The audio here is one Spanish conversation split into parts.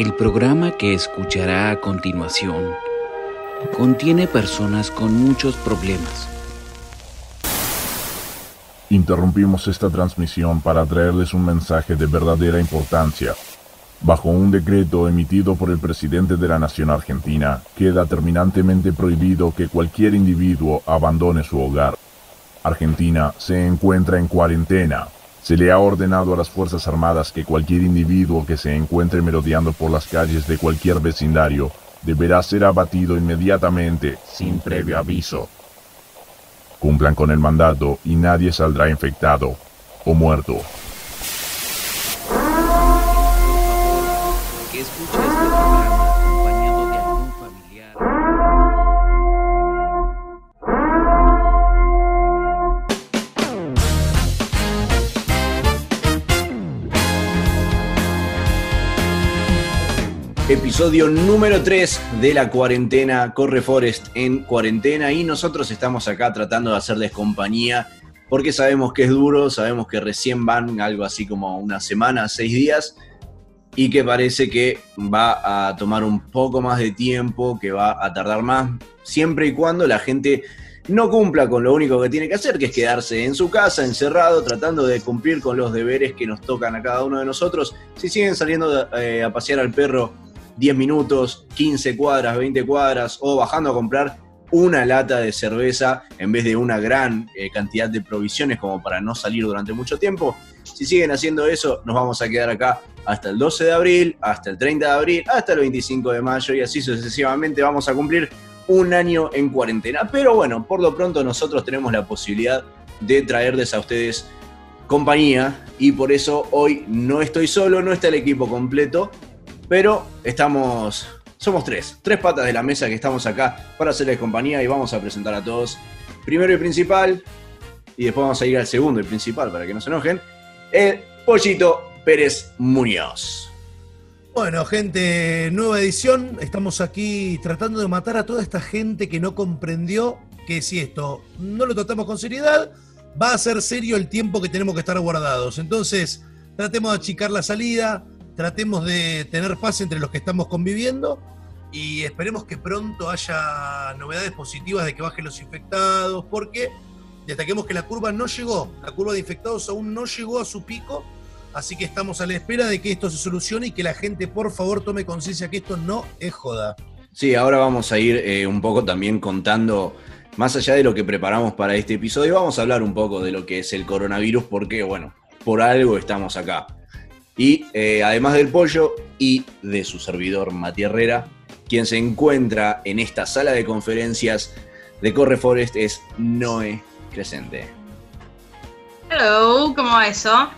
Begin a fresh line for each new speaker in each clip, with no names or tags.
El programa que escuchará a continuación contiene personas con muchos problemas.
Interrumpimos esta transmisión para traerles un mensaje de verdadera importancia. Bajo un decreto emitido por el presidente de la Nación Argentina, queda terminantemente prohibido que cualquier individuo abandone su hogar. Argentina se encuentra en cuarentena. Se le ha ordenado a las Fuerzas Armadas que cualquier individuo que se encuentre merodeando por las calles de cualquier vecindario deberá ser abatido inmediatamente, sin previo aviso. Cumplan con el mandato y nadie saldrá infectado o muerto.
Episodio número 3 de la cuarentena, Corre Forest en cuarentena y nosotros estamos acá tratando de hacerles compañía porque sabemos que es duro, sabemos que recién van algo así como una semana, seis días y que parece que va a tomar un poco más de tiempo, que va a tardar más, siempre y cuando la gente no cumpla con lo único que tiene que hacer, que es quedarse en su casa, encerrado, tratando de cumplir con los deberes que nos tocan a cada uno de nosotros. Si siguen saliendo eh, a pasear al perro 10 minutos, 15 cuadras, 20 cuadras, o bajando a comprar una lata de cerveza en vez de una gran eh, cantidad de provisiones como para no salir durante mucho tiempo. Si siguen haciendo eso, nos vamos a quedar acá hasta el 12 de abril, hasta el 30 de abril, hasta el 25 de mayo y así sucesivamente vamos a cumplir un año en cuarentena. Pero bueno, por lo pronto nosotros tenemos la posibilidad de traerles a ustedes compañía y por eso hoy no estoy solo, no está el equipo completo, pero estamos, somos tres, tres patas de la mesa que estamos acá para hacerles compañía y vamos a presentar a todos. Primero y principal, y después vamos a ir al segundo y principal para que no se enojen, el Pollito Pérez Muñoz.
Bueno, gente, nueva edición. Estamos aquí tratando de matar a toda esta gente que no comprendió que si esto no lo tratamos con seriedad, va a ser serio el tiempo que tenemos que estar guardados. Entonces, tratemos de achicar la salida, tratemos de tener paz entre los que estamos conviviendo y esperemos que pronto haya novedades positivas de que bajen los infectados, porque destaquemos que la curva no llegó, la curva de infectados aún no llegó a su pico, así que estamos a la espera de que esto se solucione y que la gente por favor tome conciencia que esto no es joda.
Sí, ahora vamos a ir eh, un poco también contando, más allá de lo que preparamos para este episodio, vamos a hablar un poco de lo que es el coronavirus, porque bueno, por algo estamos acá. Y eh, además del pollo y de su servidor Mati Herrera, quien se encuentra en esta sala de conferencias de Corre Forest es Noé Crescente.
Hello, ¿cómo va eso?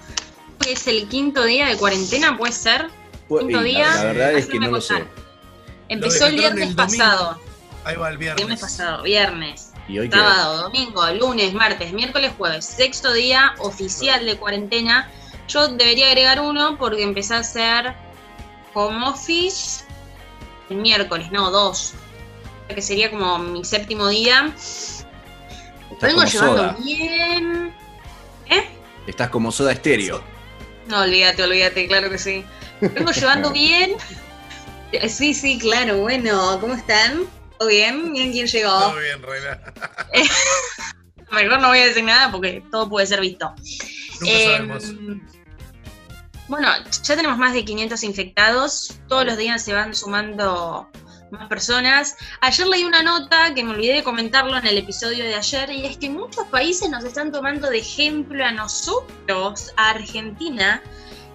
Es el quinto día de cuarentena, ¿puede ser?
Pues,
Quinto día.
La, la verdad es que no lo sé.
Empezó el viernes
el
pasado.
Ahí va el viernes.
Viernes pasado, viernes.
¿Y hoy qué?
Sábado, domingo, lunes, martes, miércoles, jueves. Sexto día oficial de cuarentena. Yo debería agregar uno porque empecé a hacer home office el miércoles, no, dos. Que sería como mi séptimo día.
Estás
Vengo
como
llevando
soda.
bien. ¿Eh?
Estás como soda estéreo.
No, olvídate, olvídate, claro que sí. Vengo llevando bien. Sí, sí, claro, bueno, ¿cómo están? ¿Todo bien? ¿Bien quién llegó?
Todo bien, Reina.
Mejor no voy a decir nada porque todo puede ser visto.
Nunca
Eh,
sabemos.
bueno, ya tenemos más de 500 infectados. Todos los días se van sumando más personas. Ayer leí una nota que me olvidé de comentarlo en el episodio de ayer y es que muchos países nos están tomando de ejemplo a nosotros, a Argentina,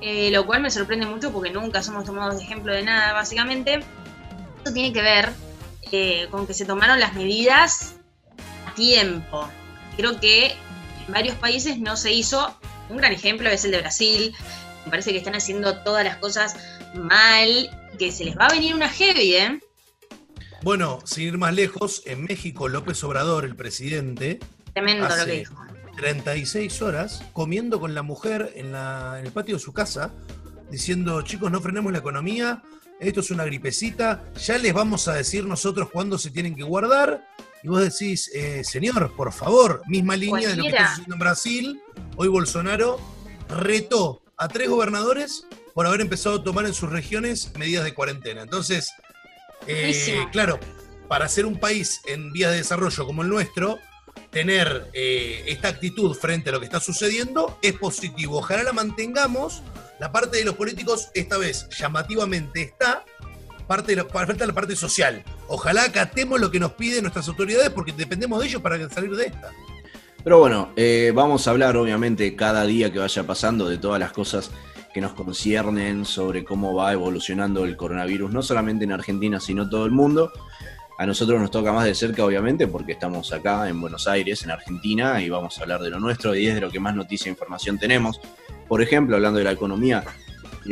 eh, lo cual me sorprende mucho porque nunca somos tomados de ejemplo de nada, básicamente. Esto tiene que ver eh, con que se tomaron las medidas a tiempo. Creo que en varios países no se hizo. Un gran ejemplo es el de Brasil. Me parece que están haciendo todas las cosas mal, que se les va a venir una heavy, ¿eh?
Bueno, sin ir más lejos, en México López Obrador, el presidente,
Tremendo lo que dijo.
36 horas comiendo con la mujer en, la- en el patio de su casa, diciendo, chicos, no frenemos la economía, esto es una gripecita, ya les vamos a decir nosotros cuándo se tienen que guardar. Y vos decís, eh, señor, por favor, misma línea de lo que está sucediendo en Brasil. Hoy Bolsonaro retó a tres gobernadores por haber empezado a tomar en sus regiones medidas de cuarentena. Entonces, eh, claro, para ser un país en vías de desarrollo como el nuestro, tener eh, esta actitud frente a lo que está sucediendo es positivo. Ojalá la mantengamos. La parte de los políticos, esta vez llamativamente está, parte falta la parte social. Ojalá acatemos lo que nos piden nuestras autoridades porque dependemos de ellos para salir de esta.
Pero bueno, eh, vamos a hablar obviamente cada día que vaya pasando de todas las cosas que nos conciernen sobre cómo va evolucionando el coronavirus, no solamente en Argentina, sino todo el mundo. A nosotros nos toca más de cerca, obviamente, porque estamos acá en Buenos Aires, en Argentina, y vamos a hablar de lo nuestro y es de lo que más noticia e información tenemos. Por ejemplo, hablando de la economía,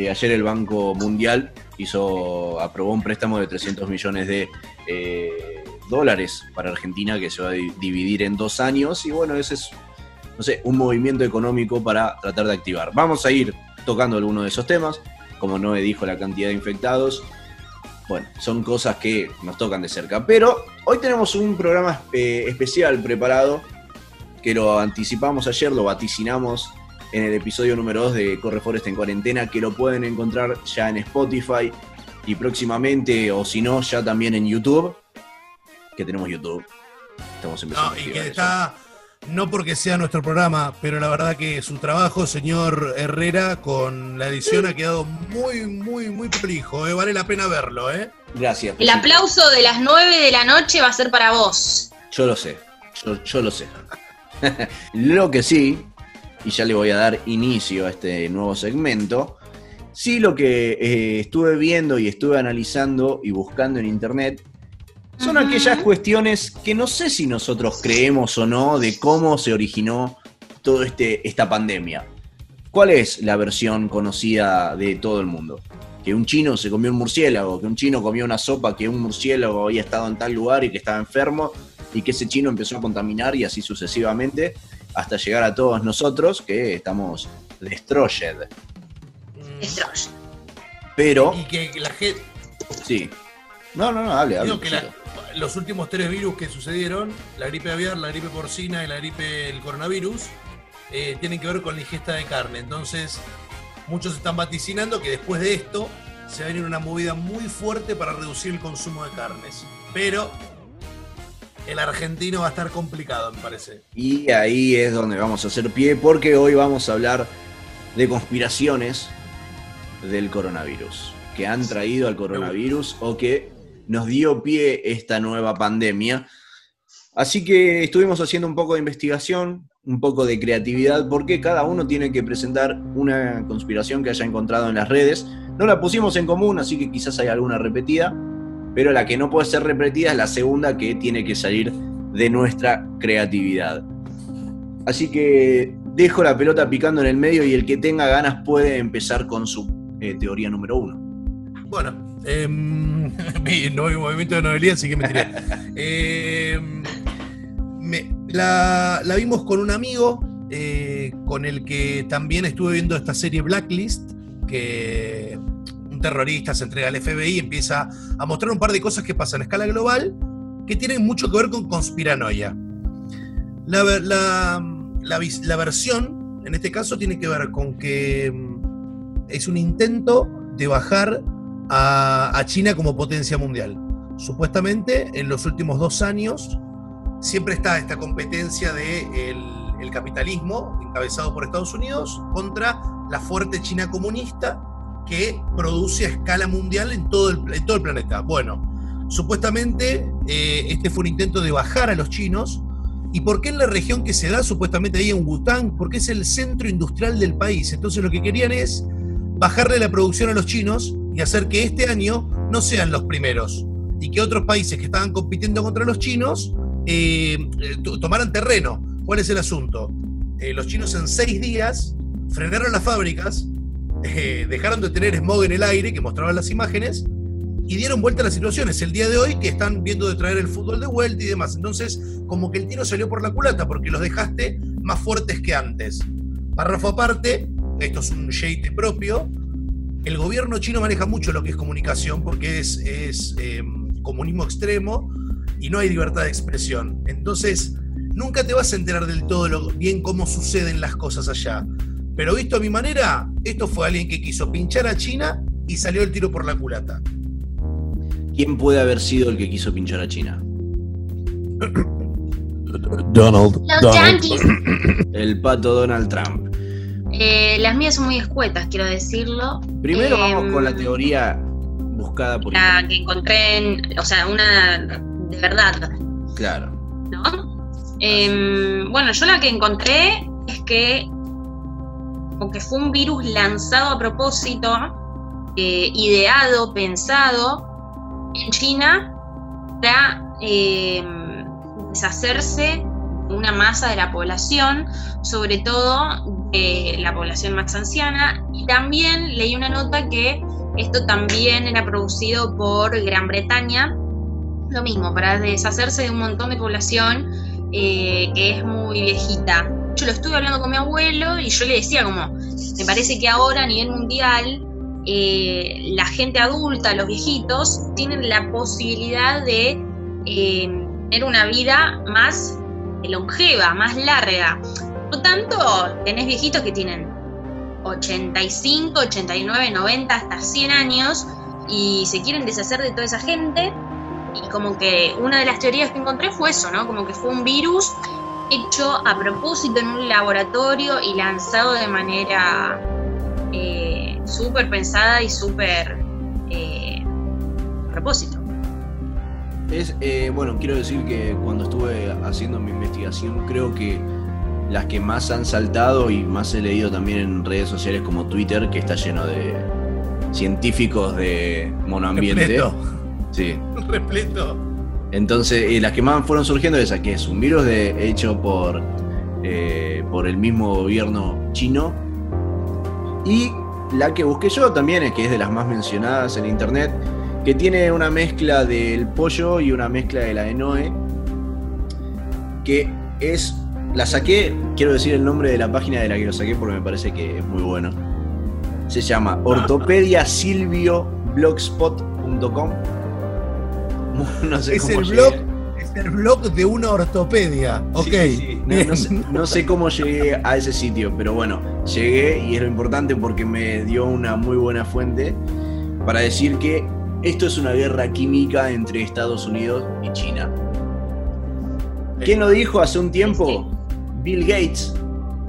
ayer el Banco Mundial hizo, aprobó un préstamo de 300 millones de eh, dólares para Argentina que se va a di- dividir en dos años y bueno, ese es, no sé, un movimiento económico para tratar de activar. Vamos a ir tocando algunos de esos temas, como Noé dijo, la cantidad de infectados. Bueno, son cosas que nos tocan de cerca. Pero hoy tenemos un programa eh, especial preparado que lo anticipamos ayer, lo vaticinamos en el episodio número 2 de Corre Forest en cuarentena, que lo pueden encontrar ya en Spotify y próximamente, o si no, ya también en YouTube, que tenemos YouTube. Estamos empezando
No,
a
y que
eso.
está, no porque sea nuestro programa, pero la verdad que su trabajo, señor Herrera, con la edición ha quedado muy, muy, muy prolijo. ¿eh? Vale la pena verlo, ¿eh?
Gracias.
El aplauso de las 9 de la noche va a ser para vos.
Yo lo sé, yo, yo lo sé. lo que sí, y ya le voy a dar inicio a este nuevo segmento, sí lo que eh, estuve viendo y estuve analizando y buscando en internet son aquellas cuestiones que no sé si nosotros creemos o no de cómo se originó toda este, esta pandemia. ¿Cuál es la versión conocida de todo el mundo? Que un chino se comió un murciélago, que un chino comió una sopa, que un murciélago había estado en tal lugar y que estaba enfermo y que ese chino empezó a contaminar y así sucesivamente hasta llegar a todos nosotros que estamos destroyed.
Destroy.
Pero,
Y que la gente.
sí. No, no, no, hable, hable.
Digo que la- los últimos tres virus que sucedieron, la gripe aviar, la gripe porcina y la gripe del coronavirus, eh, tienen que ver con la ingesta de carne. Entonces, muchos están vaticinando que después de esto se va a venir una movida muy fuerte para reducir el consumo de carnes. Pero el argentino va a estar complicado, me parece.
Y ahí es donde vamos a hacer pie porque hoy vamos a hablar de conspiraciones del coronavirus, que han traído al coronavirus o que nos dio pie esta nueva pandemia. Así que estuvimos haciendo un poco de investigación, un poco de creatividad, porque cada uno tiene que presentar una conspiración que haya encontrado en las redes. No la pusimos en común, así que quizás hay alguna repetida, pero la que no puede ser repetida es la segunda que tiene que salir de nuestra creatividad. Así que dejo la pelota picando en el medio y el que tenga ganas puede empezar con su eh, teoría número uno.
Bueno, vi- no hay movimiento de novelía, así que me tiré. Em, me- la, la vimos con un amigo eh, con el que también estuve viendo esta serie Blacklist, que terrorista se entrega al FBI empieza a mostrar un par de cosas que pasan a escala global que tienen mucho que ver con conspiranoia. La, la- la versión, en este caso, tiene que ver con que mm, es un intento de bajar a, China como potencia mundial. Supuestamente, en los últimos dos años, siempre está esta competencia del de capitalismo, encabezado por Estados Unidos, contra la fuerte China comunista que produce a escala mundial en todo el, todo el planeta. Bueno, supuestamente eh, este fue un intento de bajar a los chinos. ¿Y por qué en la región que se da supuestamente ahí en Wutang? Porque es el centro industrial del país. Entonces lo que querían es bajarle la producción a los chinos y hacer que este año no sean los primeros y que otros países que estaban compitiendo contra los chinos eh, tomaran terreno. ¿Cuál es el asunto? Eh, los chinos en seis días frenaron las fábricas, eh, dejaron de tener smog en el aire, que mostraban las imágenes, y dieron vuelta a las situaciones. El día de hoy que están viendo de traer el fútbol de vuelta y demás. Entonces, como que el tiro salió por la culata porque los dejaste más fuertes que antes. Párrafo aparte, esto es un shade propio, el gobierno chino maneja mucho lo que es comunicación porque es, es eh, comunismo extremo y no hay libertad de expresión. Entonces, nunca te vas a enterar del todo bien cómo suceden las cosas allá. Pero visto a mi manera, esto fue alguien que quiso pinchar a China y salió el tiro por la culata.
¿Quién puede haber sido el que quiso pinchar a China?
Donald.
Los Yankees.
El pato Donald Trump.
Eh, las mías son muy escuetas, quiero decirlo.
Primero vamos
Em,
con la teoría buscada por
La que encontré en. O sea, una de verdad,
Claro.
¿no? Em, bueno, yo la que encontré es que. Como que fue un virus lanzado a propósito, eh, ideado, pensado en China para em, deshacerse de una masa de la población, sobre todo de la población más anciana. Y también leí una nota que esto también era producido por Gran Bretaña, lo mismo, para deshacerse de un montón de población eh, que es muy viejita. Yo lo estuve hablando con mi abuelo y yo le decía como, me parece que ahora a nivel mundial eh, la gente adulta, los viejitos, tienen la posibilidad de eh, tener una vida más longeva, más larga. Por tanto, tenés viejitos que tienen 85, 89, 90, hasta 100 años y se quieren deshacer de toda esa gente. Y como que una de las teorías que encontré fue eso, ¿no? Como que fue un virus hecho a propósito en un laboratorio y lanzado de manera eh, súper pensada y súper eh, a propósito.
Es, eh, bueno, quiero decir que cuando estuve haciendo mi investigación, creo que las que más han saltado y más he leído también en redes sociales como Twitter, que está lleno de científicos de monoambiente.
Repleto.
Sí.
Repleto.
Entonces, eh, las que más fueron surgiendo esa, que es un virus de, hecho por, eh, por el mismo gobierno chino. Y la que busqué yo también, es que es de las más mencionadas en internet, que tiene una mezcla del pollo y una mezcla de la de Noé, que es, la saqué, quiero decir el nombre de la página de la que lo saqué porque me parece que es muy bueno. Se llama ortopediasilvioblogspot.com. No sé
Es
cómo
el blog, es el blog de una ortopedia. Ok.
Sí, sí. No, sé, no sé cómo llegué a ese sitio, pero bueno, llegué y es lo importante porque me dio una muy buena fuente para decir que esto es una guerra química entre Estados Unidos y China. ¿Quién lo dijo hace un tiempo? Bill Gates.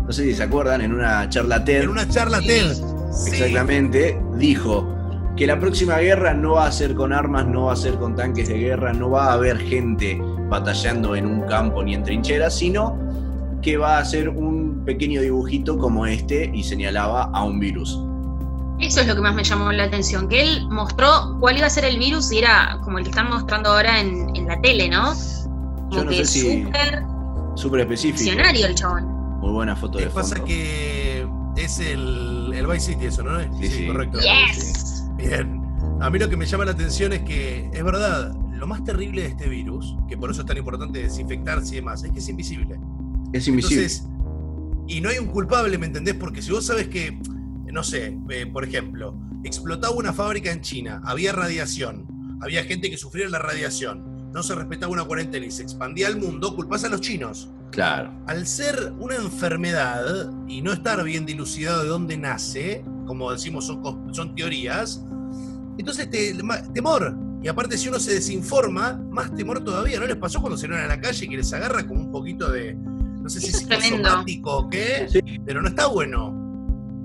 No sé si se acuerdan, en una charla TED.
En una charla. TED. Sí.
Exactamente, dijo que la próxima guerra no va a ser con armas, no va a ser con tanques de guerra, no va a haber gente batallando en un campo ni en trincheras, sino que va a ser un pequeño dibujito como este y señalaba a un virus.
Eso es lo que más me llamó la atención, que él mostró cuál iba a ser el virus y era como el que están mostrando ahora en, en la tele, ¿no? Como
Yo no
que
sé si-
súper
Súper específico.
visionario el chabón.
Muy buena foto
Lo
de
que pasa
fondo.
que es el, el Vice City eso, ¿no?
Sí, sí.
correcto.
Yes.
Bien. A mí lo que me llama la atención es que, es verdad, lo más terrible de este virus, que por eso es tan importante desinfectarse y demás, es que es invisible.
Es invisible.
Entonces, y no hay un culpable, ¿me entendés? Porque si vos sabes que, no sé, eh, por ejemplo, explotaba una fábrica en China, había radiación, había gente que sufría la radiación, no se respetaba una cuarentena y se expandía al mundo, culpás a los chinos.
claro.
Al ser una enfermedad y no estar bien dilucidado de dónde nace, como decimos, son teorías, entonces te, temor. Y aparte, si uno se desinforma, más temor todavía. ¿No les pasó cuando salieron a la calle que les agarra como un poquito de. No sé si es psicosomático o qué,
Sí.
pero no está bueno.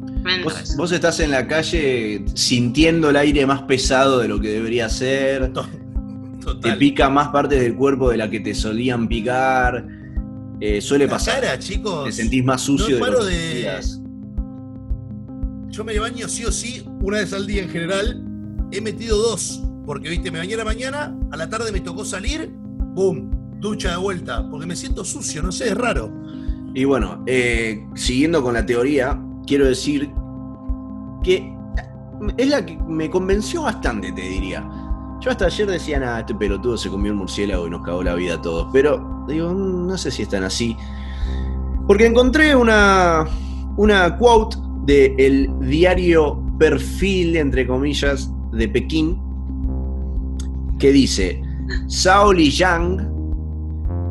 Tremendo
Vos, vos estás en la calle sintiendo el aire más pesado de lo que debería ser.
To-
Te
Total.
pica más partes del cuerpo de la que te solían picar. Eh, suele
La
pasar.
cara, chicos.
Te sentís más sucio
no
de
paro
lo que
de-
sentías.
Yo me baño sí o sí, una vez al día en general. He metido dos. Porque, viste, me bañé a la mañana, a la tarde me tocó salir, ¡boom! Ducha de vuelta. Porque me siento sucio, no sé, es raro.
Y bueno, eh, siguiendo con la teoría, quiero decir que es la que me convenció bastante, te diría. Yo hasta ayer decía, nada, este pelotudo se comió un murciélago y nos cagó la vida a todos. Pero digo, no sé si es tan así. Porque encontré una, una quote del diario Perfil, entre comillas, de Pekín, que dice, Zhao Lijiang,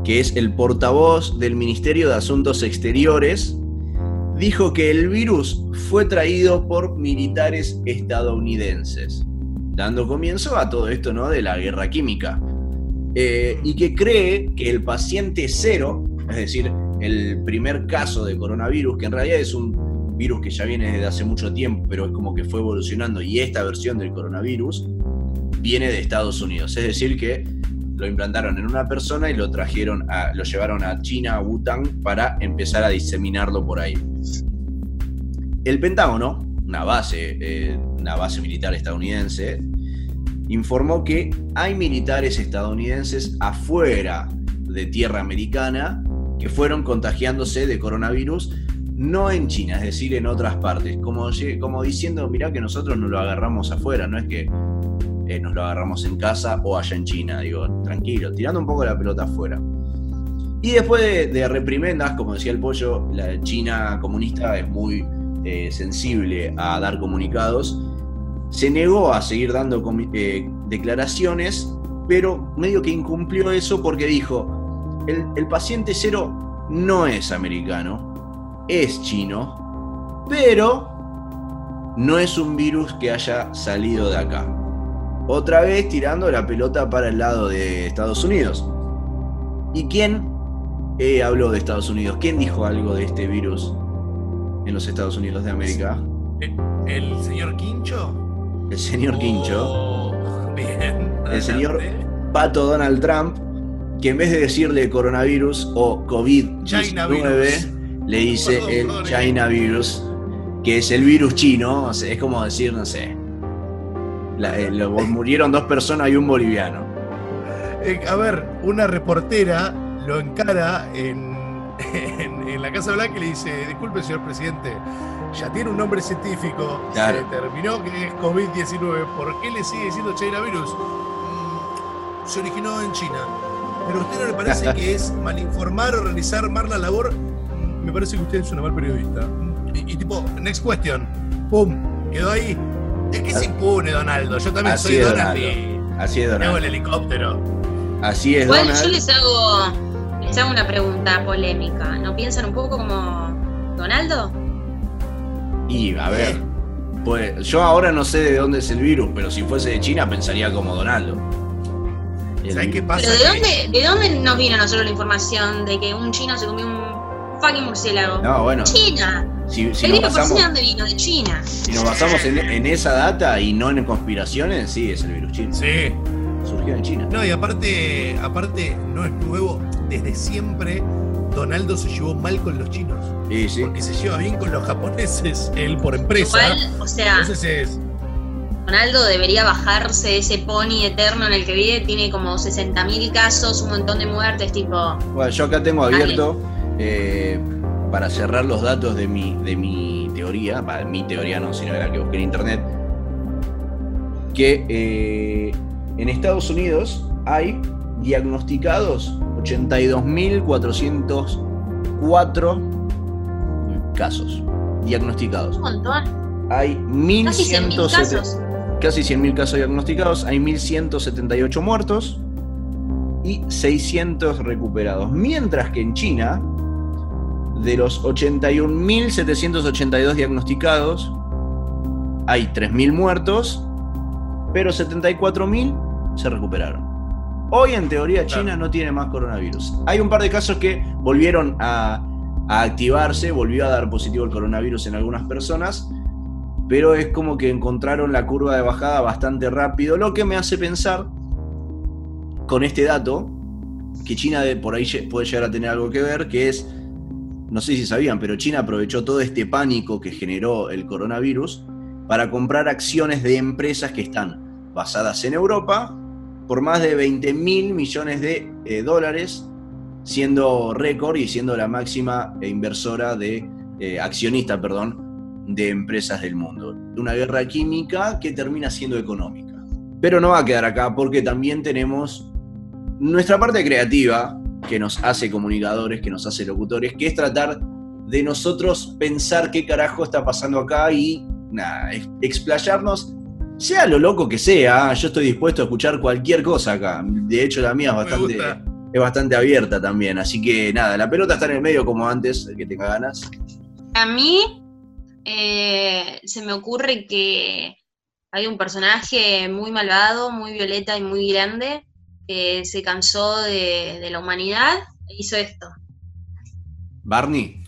que es el portavoz del Ministerio de Asuntos Exteriores, dijo que el virus fue traído por militares estadounidenses, dando comienzo a todo esto ¿no? de la guerra química. Eh, y que cree que el paciente cero, es decir, el primer caso de coronavirus, que en realidad es un virus que ya viene desde hace mucho tiempo, pero es como que fue evolucionando y esta versión del coronavirus viene de Estados Unidos. Es decir, que lo implantaron en una persona y lo trajeron a, lo llevaron a China, a Wuhan, para empezar a diseminarlo por ahí. El Pentágono, una base, eh, una base militar estadounidense, informó que hay militares estadounidenses afuera de tierra americana que fueron contagiándose de coronavirus, no en China, es decir, en otras partes, como, diciendo, mirá que nosotros no lo agarramos afuera, no es que eh, nos lo agarramos en casa o allá en China, digo, tranquilo, tirando un poco la pelota afuera. Y después de, reprimendas, como decía el pollo, la China comunista es muy eh, sensible a dar comunicados, se negó a seguir dando eh, declaraciones, pero medio que incumplió eso porque dijo, el, paciente cero no es americano, es chino, pero no es un virus que haya salido de acá. Otra vez tirando la pelota para el lado de Estados Unidos. ¿Y quién eh, habló de Estados Unidos? ¿Quién dijo algo de este virus en los Estados Unidos de América?
¿El señor Quincho?
el señor Quincho,
oh, bien,
el señor Pato Donald Trump, que en vez de decirle coronavirus o COVID-19, le dice el China virus, que es el virus chino, es como decir, no sé, eh, murieron dos personas y un boliviano.
Eh, a ver, una reportera lo encara en, en la Casa Blanca y le dice, disculpe señor presidente, ya tiene un nombre científico, se determinó que es COVID-19, ¿por qué le sigue diciendo China virus? Mm, se originó en China. Pero a usted no le parece que es malinformar o realizar mal la labor? Me parece que usted es una mal periodista. Y, tipo, next question. ¡Pum! Quedó ahí. Es que se impune, Donaldo. Yo también soy Donald
Así es, Donald.
el helicóptero.
Así es,
Bueno, yo les hago, les hago una pregunta polémica. ¿No piensan un poco como Donaldo?
Y a ver, pues yo ahora no sé de dónde es el virus, pero si fuese de China pensaría como Donaldo.
¿Sabes qué pasa?
¿Pero de dónde, de dónde nos vino a nosotros la información de que un chino se comió un fucking murciélago?
No, bueno.
China.
Si, si
el
nos
virus
basamos,
de dónde vino? De China.
Si nos basamos en, en, esa data y no en conspiraciones, sí, es el virus chino.
Sí.
Surgió en China.
No, y aparte, aparte no es nuevo. Desde siempre Donaldo se llevó mal con los chinos.
Sí, sí.
Porque se lleva bien con los japoneses, él por empresa.
Igual, o sea, Donaldo debería bajarse ese pony eterno en el que vive. Tiene como 60.000 casos, un montón de muertes, tipo.
Bueno, yo acá tengo abierto eh, para cerrar los datos de mi, de mi teoría, para mi teoría no, sino de la que busqué en internet, que eh, en Estados Unidos hay diagnosticados 82.404 casos diagnosticados.
Un montón.
Hay 1.100 casos. Casi 100.000 casos diagnosticados, hay 1.178 muertos y 600 recuperados. Mientras que en China, de los 81.782 diagnosticados, hay 3.000 muertos, pero 74.000 se recuperaron. Hoy en teoría China no tiene más coronavirus. Hay un par de casos que volvieron a, activarse, volvió a dar positivo el coronavirus en algunas personas, pero es como que encontraron la curva de bajada bastante rápido, lo que me hace pensar con este dato que China por ahí puede llegar a tener algo que ver, que es, no sé si sabían, pero China aprovechó todo este pánico que generó el coronavirus para comprar acciones de empresas que están basadas en Europa por más de 20 mil millones de eh, dólares, siendo récord y siendo la máxima inversora de, eh, accionista, perdón, de empresas del mundo. Una guerra química que termina siendo económica. Pero no va a quedar acá porque también tenemos nuestra parte creativa que nos hace comunicadores, que nos hace locutores, que es tratar de nosotros pensar qué carajo está pasando acá y nada, explayarnos sea lo loco que sea, yo estoy dispuesto a escuchar cualquier cosa acá. De hecho, la mía es bastante, es bastante abierta también. Así que nada, la pelota está en el medio como antes, el que tenga ganas.
A mí eh, se me ocurre que hay un personaje muy malvado, muy violeta y muy grande que se cansó de, la humanidad e hizo esto.
¿Barney?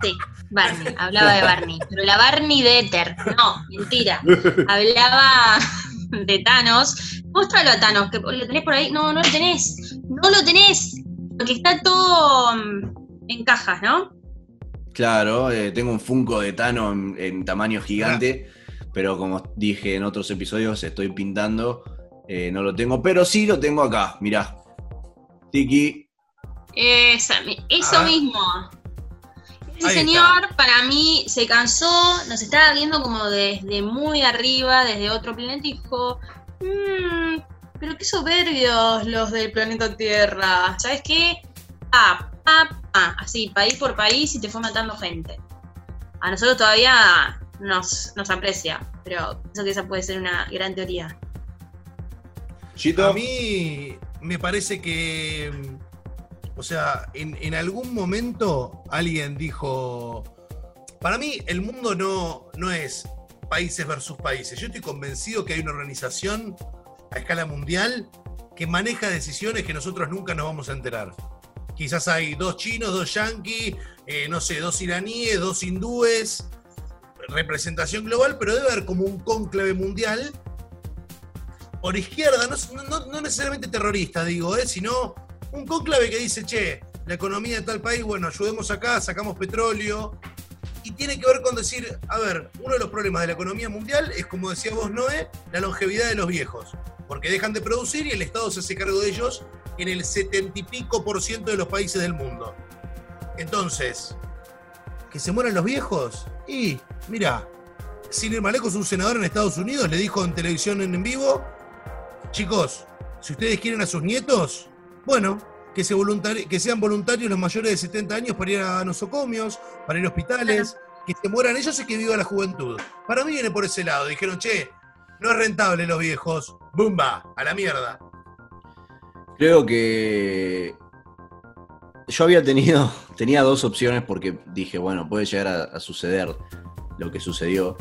Sí, Barney, hablaba de Barney, pero la Barney de Ether, no, mentira. Hablaba de Thanos. Muéstralo a Thanos, que lo tenés por ahí. No, no lo tenés, no lo tenés, porque está todo mm, en cajas, ¿no?
Claro, eh, tengo un Funko de Thanos en, tamaño gigante, pero como dije en otros episodios, estoy pintando, eh, no lo tengo, pero sí lo tengo acá, mirá. Tiki.
eso ah. mismo. Ese señor para mí se cansó, nos estaba viendo como desde muy arriba, desde otro planeta y dijo, mmm, pero qué soberbios los del planeta Tierra, ¿sabes qué? Ah, ah, ah, así, país por país y te fue matando gente. A nosotros todavía nos, nos aprecia, pero pienso que esa puede ser una gran teoría.
A mí me parece que o sea, en, algún momento alguien dijo, para mí el mundo no, no es países versus países. Yo estoy convencido que hay una organización a escala mundial que maneja decisiones que nosotros nunca nos vamos a enterar. Quizás hay dos chinos, dos yanquis, eh, no sé, dos iraníes, dos hindúes, representación global, pero debe haber como un cónclave mundial por izquierda, no, necesariamente terrorista, digo, eh, sino un conclave que dice, che, la economía de tal país, bueno, ayudemos acá, sacamos petróleo. Y tiene que ver con decir, a ver, uno de los problemas de la economía mundial es, como decía vos, Noé, la longevidad de los viejos. Porque dejan de producir y el Estado se hace cargo de ellos en el setenta y pico por ciento de los países del mundo. Entonces, ¿que se mueran los viejos? Y, mira, sin ir lejos, un senador en Estados Unidos le dijo en televisión en vivo, chicos, si ustedes quieren a sus nietos, bueno, que, se que sean voluntarios los mayores de 70 años para ir a nosocomios, para ir a hospitales, que se mueran ellos y que viva la juventud. Para mí viene por ese lado. Dijeron, che, no es rentable los viejos. ¡Bumba! A la mierda.
Creo que yo había tenido, tenía dos opciones porque dije, bueno, puede llegar a, suceder lo que sucedió.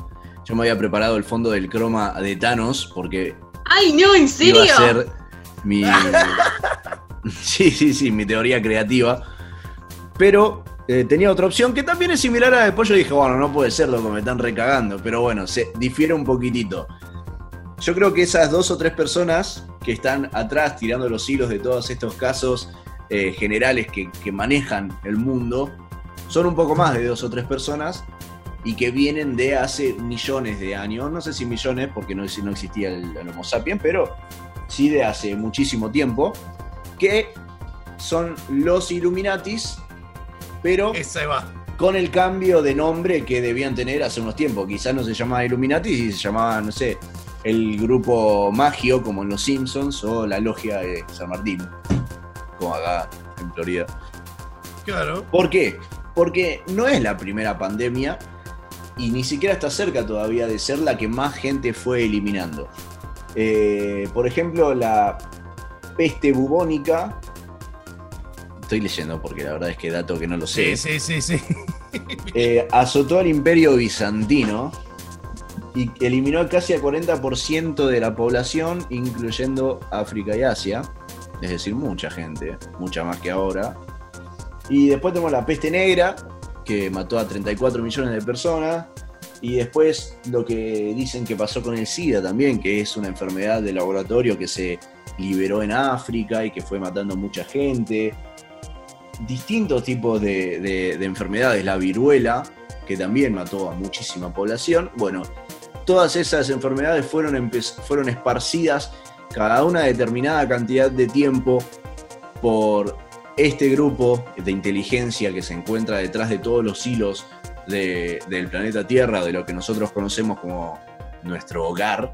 Yo me había preparado el fondo del croma de Thanos porque...
¡Ay, no! ¿En serio?
Iba a ser mi, Sí, sí, sí, mi teoría creativa. Pero eh, tenía otra opción que también es similar a después yo dije, bueno, no puede ser, loco, me están recagando. Pero bueno, se difiere un poquitito. Yo creo que esas dos o tres personas que están atrás tirando los hilos de todos estos casos eh, generales que, manejan el mundo, son un poco más de dos o tres personas y que vienen de hace millones de años. No sé si millones, porque no, no existía el, el Homo sapiens, pero sí de hace muchísimo tiempo que son los Illuminatis, pero con el cambio de nombre que debían tener hace unos tiempos. Quizás no se llamaba Illuminatis y se llamaba, no sé, el grupo Magio, como en Los Simpsons, o la Logia de San Martín, como acá en Florida.
Claro.
¿Por qué? Porque no es la primera pandemia y ni siquiera está cerca todavía de ser la que más gente fue eliminando. Eh, por ejemplo, la peste bubónica. Estoy leyendo porque la verdad es que dato que no lo sé.
Sí, sí, sí.
Eh, azotó al imperio bizantino y eliminó casi al 40% de la población, incluyendo África y Asia. Es decir, mucha gente, mucha más que ahora. Y después tenemos la peste negra, que mató a 34 millones de personas. Y después lo que dicen que pasó con el SIDA también, que es una enfermedad de laboratorio que se liberó en África y que fue matando mucha gente. Distintos tipos de, enfermedades, la viruela, que también mató a muchísima población. Bueno, todas esas enfermedades fueron, fueron esparcidas cada una determinada cantidad de tiempo por este grupo de inteligencia que se encuentra detrás de todos los hilos del planeta Tierra, de lo que nosotros conocemos como nuestro hogar.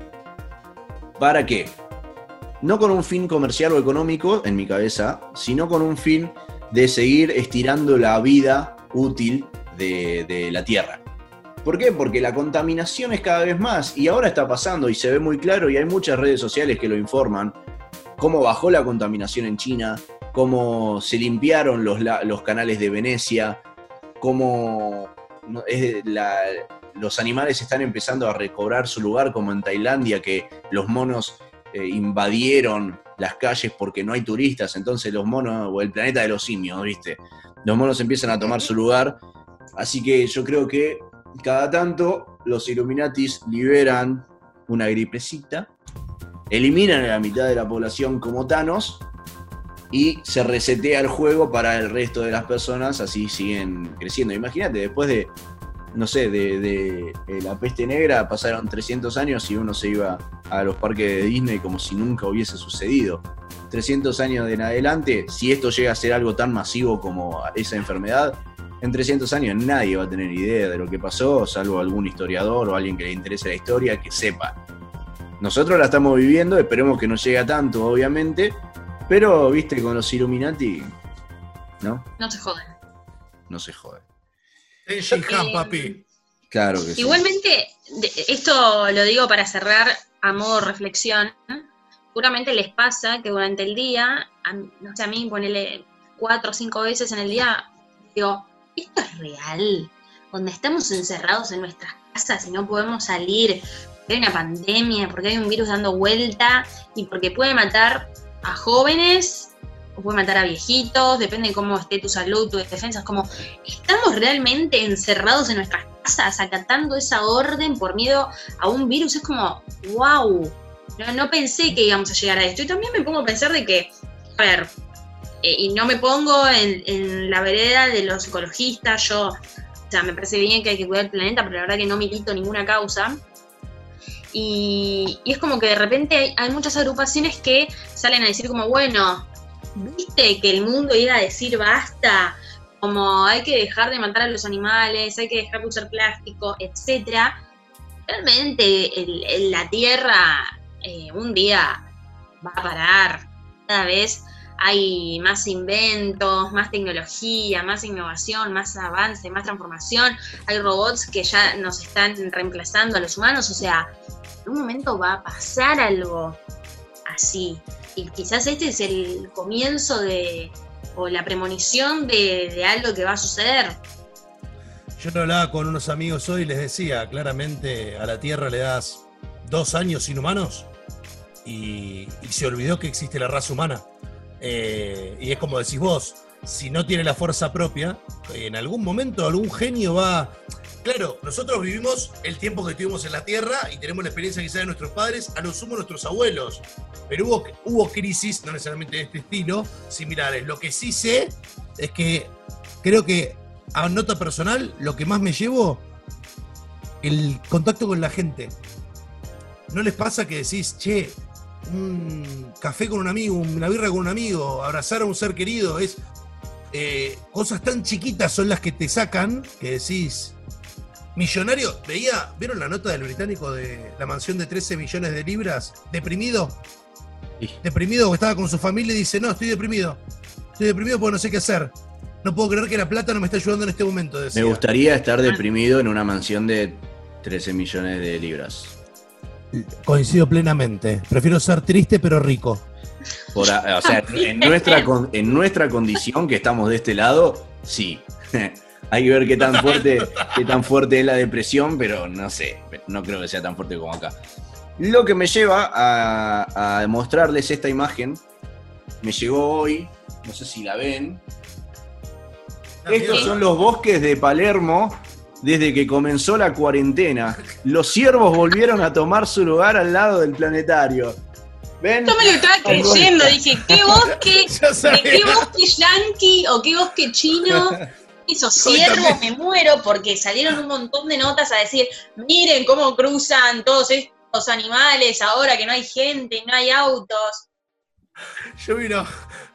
¿Para qué? No con un fin comercial o económico, en mi cabeza, sino con un fin de seguir estirando la vida útil de, la Tierra. ¿Por qué? Porque la contaminación es cada vez más y ahora está pasando y se ve muy claro y hay muchas redes sociales que lo informan, cómo bajó la contaminación en China, cómo se limpiaron los, los canales de Venecia, es la- los animales están empezando a recobrar su lugar, como en Tailandia, que los monos eh, invadieron las calles porque no hay turistas, entonces los monos, o el planeta de los simios, ¿viste? Los monos empiezan a tomar su lugar, así que yo creo que cada tanto los Illuminatis liberan una gripecita, eliminan a la mitad de la población como Thanos y se resetea el juego para el resto de las personas, así siguen creciendo. Imagínate, después de, no sé, de, la peste negra pasaron 300 años y uno se iba a los parques de Disney como si nunca hubiese sucedido. 300 años en adelante, si esto llega a ser algo tan masivo como esa enfermedad, en 300 años nadie va a tener idea de lo que pasó, salvo algún historiador o alguien que le interese la historia que sepa. Nosotros la estamos viviendo, esperemos que no llegue a tanto, obviamente, pero, viste, con los Illuminati, ¿no?
No se joden.
No se jode.
Tenshi Han,
Eh,
papi.
Claro que sí.
Igualmente, esto lo digo para cerrar a modo reflexión. Seguramente les pasa que durante el día, a, no sé, a mí ponele cuatro o cinco veces en el día, digo, ¿esto es real? Donde estamos encerrados en nuestras casas y no podemos salir, porque hay una pandemia, porque hay un virus dando vuelta y porque puede matar a jóvenes o puede matar a viejitos, depende de cómo esté tu salud, tu defensa. Es como, ¿estamos realmente encerrados en nuestras casas acatando esa orden por miedo a un virus? Es como, wow, no, no pensé que íbamos a llegar a esto. Y también me pongo a pensar de que, a ver, eh, y no me pongo en, en la vereda de los ecologistas, yo, o sea, me parece bien que hay que cuidar el planeta, pero la verdad que no milito ninguna causa. Y, es como que de repente hay, muchas agrupaciones que salen a decir como, bueno, viste que el mundo iba a decir basta, como hay que dejar de matar a los animales, hay que dejar de usar plástico, etcétera. Realmente la Tierra eh, un día va a parar. Cada vez hay más inventos, más tecnología, más innovación, más avance, más transformación. Hay robots que ya nos están reemplazando a los humanos. O sea, un momento va a pasar algo así. Y quizás este es el comienzo de, o la premonición de, de algo que va a suceder.
Yo lo hablaba con unos amigos hoy y les decía, claramente a la Tierra le das dos años inhumanos y, y se olvidó que existe la raza humana. Eh, y es como decís vos, si no tiene la fuerza propia, en algún momento algún genio va... Claro, nosotros vivimos el tiempo que tuvimos en la Tierra y tenemos la experiencia quizá de nuestros padres, a lo sumo nuestros abuelos. Pero hubo, hubo crisis, no necesariamente de este estilo, similares. Lo que sí sé es que creo que a nota personal, lo que más me llevo, el contacto con la gente. ¿No les pasa que decís, che, un café con un amigo, una birra con un amigo, abrazar a un ser querido? Es eh, cosas tan chiquitas son las que te sacan que decís. Millonario, veía, ¿vieron la nota del británico de la mansión de 13 millones de libras? Deprimido.
Sí.
Deprimido, que estaba con su familia y dice, no, estoy deprimido. Estoy deprimido porque no sé qué hacer. No puedo creer que la plata no me está ayudando en este momento.
Me gustaría estar deprimido en una mansión de 13 millones de libras.
Coincido plenamente. Prefiero ser triste pero rico.
Por o sea, en nuestra, con- en nuestra condición que estamos de este lado, sí. Hay que ver qué tan fuerte, qué tan fuerte es la depresión, pero no sé, no creo que sea tan fuerte como acá. Lo que me lleva a, a mostrarles esta imagen, me llegó hoy, no sé si la ven. Estos son los bosques de Palermo desde que comenzó la cuarentena. Los ciervos volvieron a tomar su lugar al lado del planetario. ¿Ven?
Yo me lo estaba creyendo, dije, ¿qué bosque?
Ya
¿De
sabía.
qué bosque yanqui o qué bosque chino? Esos ciervos me muero porque salieron un montón de notas a decir, miren cómo cruzan todos estos animales ahora que no hay gente, no hay autos.
Yo vi una,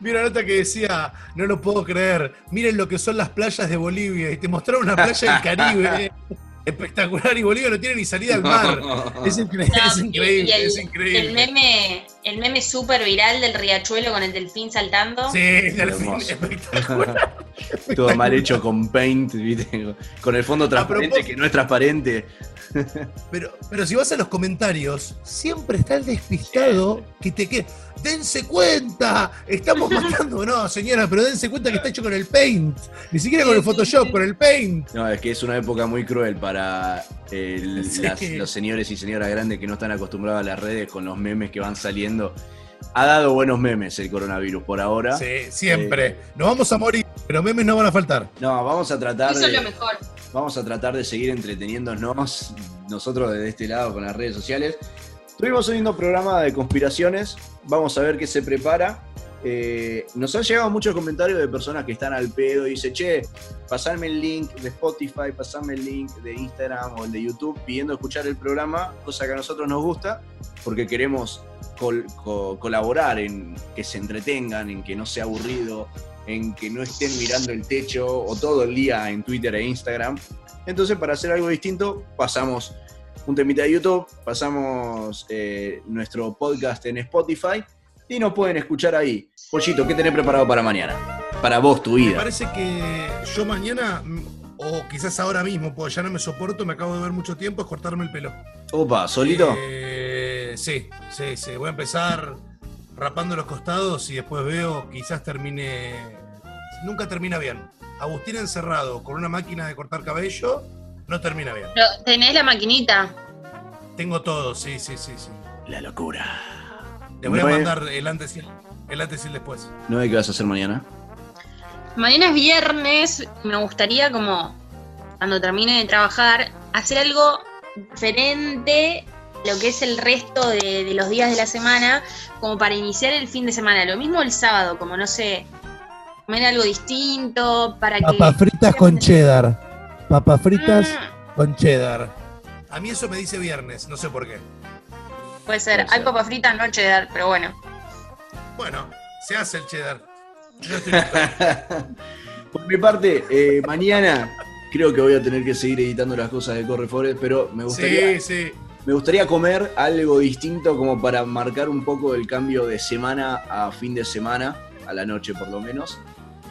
vi una nota que decía, no lo puedo creer, miren lo que son las playas de Bolivia. Y te mostraron una playa del Caribe. eh, Espectacular, y Bolivia no tiene ni salida al mar. Es, incre-
No,
es increíble,
el,
es increíble.
El meme, el meme súper viral del riachuelo con el delfín saltando.
Sí, delfín, espectacular.
Todo mal hecho con paint, ¿viste? Con el fondo transparente que no es transparente.
Pero, pero si vas a los comentarios, siempre está el despistado que te queda. ¡Dense cuenta! Estamos matando. No, señora, pero dense cuenta que está hecho con el paint. Ni siquiera con el Photoshop, con el paint.
No, es que es una época muy cruel para el-
Sí.
las- los señores y señoras grandes que no están acostumbrados a las redes con los memes que van saliendo. Ha dado buenos memes el coronavirus por ahora.
Sí, siempre. Nos vamos a morir, pero memes no van a faltar.
No, vamos a tratar
Eso es lo mejor.
vamos a tratar de seguir entreteniéndonos nosotros desde este lado con las redes sociales. Estuvimos subiendo programa de conspiraciones. Vamos a ver qué se prepara. Eh, nos han llegado muchos comentarios de personas que están al pedo y dice, che, pasarme el link de Spotify, pasarme el link de Instagram o el de YouTube pidiendo escuchar el programa, cosa que a nosotros nos gusta, porque queremos col- co- colaborar en que se entretengan, en que no sea aburrido, en que no estén mirando el techo o todo el día en Twitter e Instagram. Entonces, para hacer algo distinto, pasamos un temita de YouTube, pasamos eh, nuestro podcast en Spotify y nos pueden escuchar ahí. Pollito, ¿qué tenés preparado para mañana? Para vos, tu
Me
vida.
parece que yo mañana, o quizás ahora mismo, porque ya no me soporto, me acabo de ver mucho tiempo, es cortarme el pelo.
Opa, ¿solito?
Eh, sí, sí, sí. Voy a empezar rapando los costados y después veo, quizás termine. Nunca termina bien. Agustín encerrado con una máquina de cortar cabello, no termina bien.
Pero tenés la maquinita.
Tengo todo, sí, sí, sí, sí.
La locura.
Le voy a mandar el antes y el, el antes y el después.
¿No ve qué vas a hacer mañana?
Mañana es viernes. Me gustaría, como cuando termine de trabajar, hacer algo diferente lo que es el resto de, de los días de la semana, como para iniciar el fin de semana. Lo mismo el sábado, como no sé, comer algo distinto, para que.
Papas fritas con cheddar. Papas fritas
Mm,
con cheddar. A mí eso me dice viernes, no sé por qué.
puede ser.
Puede
Hay
ser.
papas fritas, no cheddar, pero bueno.
Bueno, se hace el cheddar. Yo estoy.
Por mi parte, eh, mañana creo que voy a tener que seguir editando las cosas de Corre Forest, pero me gustaría,
Sí, sí.
Me gustaría comer algo distinto como para marcar un poco el cambio de semana a fin de semana, a la noche por lo menos.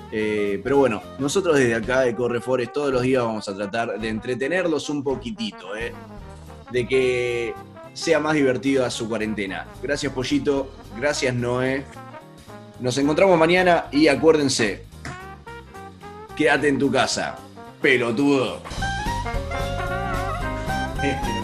Eh, pero bueno, nosotros desde acá de Corre Forest todos los días vamos a tratar de entretenerlos un poquitito, eh, de que sea más divertida su cuarentena. Gracias Pollito, gracias Noé. Nos encontramos mañana y acuérdense, quédate en tu casa, pelotudo.